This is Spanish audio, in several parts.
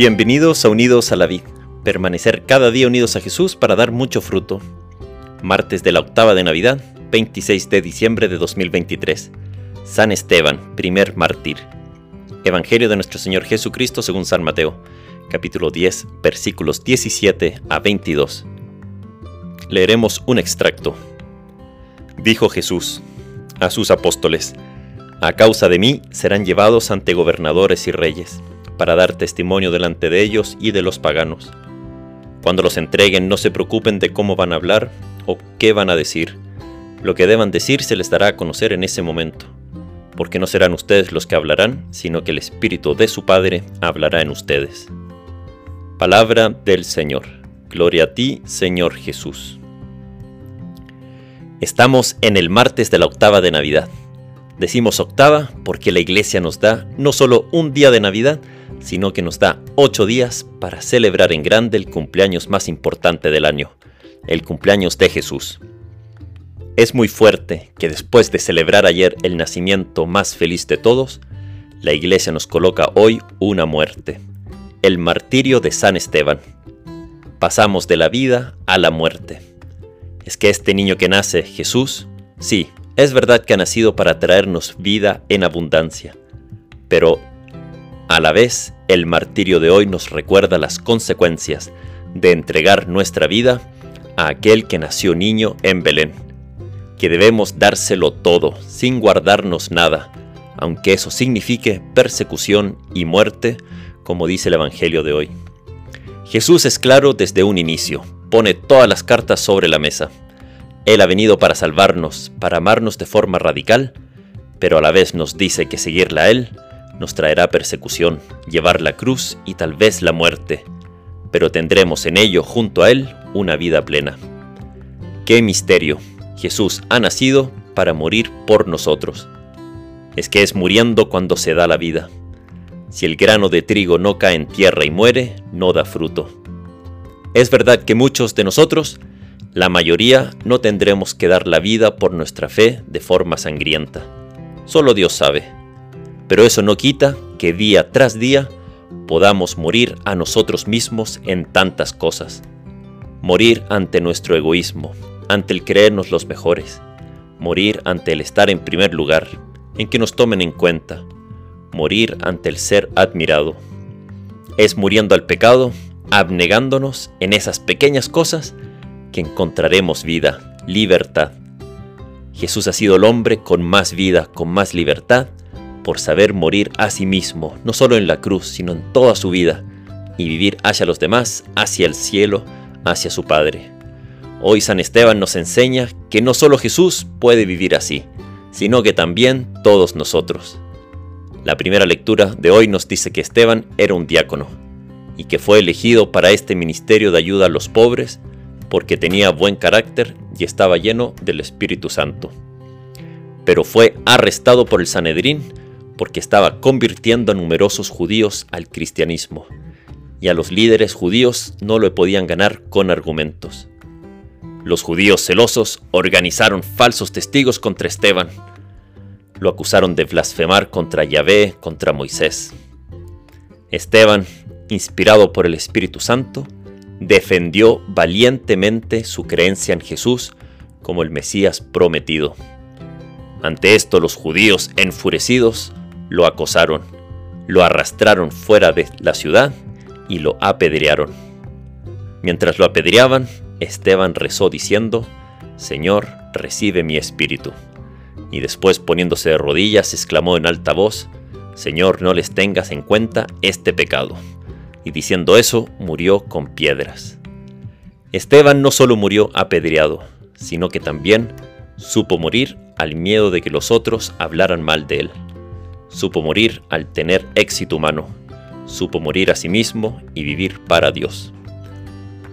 Bienvenidos a Unidos a la Vid, permanecer cada día unidos a Jesús para dar mucho fruto. Martes de la octava de Navidad, 26 de diciembre de 2023. San Esteban, primer mártir. Evangelio de nuestro Señor Jesucristo según San Mateo, capítulo 10, versículos 17 a 22. Leeremos un extracto. Dijo Jesús a sus apóstoles, A causa de mí serán llevados ante gobernadores y reyes para dar testimonio delante de ellos y de los paganos. Cuando los entreguen no se preocupen de cómo van a hablar o qué van a decir. Lo que deban decir se les dará a conocer en ese momento, porque no serán ustedes los que hablarán, sino que el Espíritu de su Padre hablará en ustedes. Palabra del Señor. Gloria a ti, Señor Jesús. Estamos en el martes de la octava de Navidad. Decimos octava porque la iglesia nos da no solo un día de Navidad, sino que nos da ocho días para celebrar en grande el cumpleaños más importante del año, el cumpleaños de Jesús. Es muy fuerte que después de celebrar ayer el nacimiento más feliz de todos, la iglesia nos coloca hoy una muerte, el martirio de San Esteban. Pasamos de la vida a la muerte. Es que este niño que nace, Jesús, sí, es verdad que ha nacido para traernos vida en abundancia, pero a la vez, el martirio de hoy nos recuerda las consecuencias de entregar nuestra vida a aquel que nació niño en Belén, que debemos dárselo todo, sin guardarnos nada, aunque eso signifique persecución y muerte, como dice el Evangelio de hoy. Jesús es claro desde un inicio, pone todas las cartas sobre la mesa. Él ha venido para salvarnos, para amarnos de forma radical, pero a la vez nos dice que seguirla a Él nos traerá persecución, llevar la cruz y tal vez la muerte, pero tendremos en ello junto a Él una vida plena. ¡Qué misterio! Jesús ha nacido para morir por nosotros. Es que es muriendo cuando se da la vida. Si el grano de trigo no cae en tierra y muere, no da fruto. Es verdad que muchos de nosotros, la mayoría, no tendremos que dar la vida por nuestra fe de forma sangrienta. Solo Dios sabe pero eso no quita que día tras día podamos morir a nosotros mismos en tantas cosas. Morir ante nuestro egoísmo, ante el creernos los mejores. Morir ante el estar en primer lugar, en que nos tomen en cuenta. Morir ante el ser admirado. Es muriendo al pecado, abnegándonos en esas pequeñas cosas, que encontraremos vida, libertad. Jesús ha sido el hombre con más vida, con más libertad por saber morir a sí mismo, no solo en la cruz, sino en toda su vida, y vivir hacia los demás, hacia el cielo, hacia su Padre. Hoy San Esteban nos enseña que no solo Jesús puede vivir así, sino que también todos nosotros. La primera lectura de hoy nos dice que Esteban era un diácono, y que fue elegido para este ministerio de ayuda a los pobres porque tenía buen carácter y estaba lleno del Espíritu Santo. Pero fue arrestado por el Sanedrín porque estaba convirtiendo a numerosos judíos al cristianismo, y a los líderes judíos no lo podían ganar con argumentos. Los judíos celosos organizaron falsos testigos contra Esteban. Lo acusaron de blasfemar contra Yahvé, contra Moisés. Esteban, inspirado por el Espíritu Santo, defendió valientemente su creencia en Jesús como el Mesías prometido. Ante esto los judíos enfurecidos lo acosaron, lo arrastraron fuera de la ciudad y lo apedrearon. Mientras lo apedreaban, Esteban rezó diciendo, Señor, recibe mi espíritu. Y después poniéndose de rodillas, exclamó en alta voz, Señor, no les tengas en cuenta este pecado. Y diciendo eso, murió con piedras. Esteban no solo murió apedreado, sino que también supo morir al miedo de que los otros hablaran mal de él. Supo morir al tener éxito humano. Supo morir a sí mismo y vivir para Dios.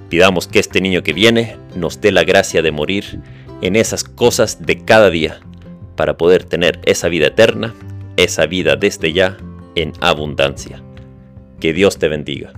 Pidamos que este niño que viene nos dé la gracia de morir en esas cosas de cada día para poder tener esa vida eterna, esa vida desde ya en abundancia. Que Dios te bendiga.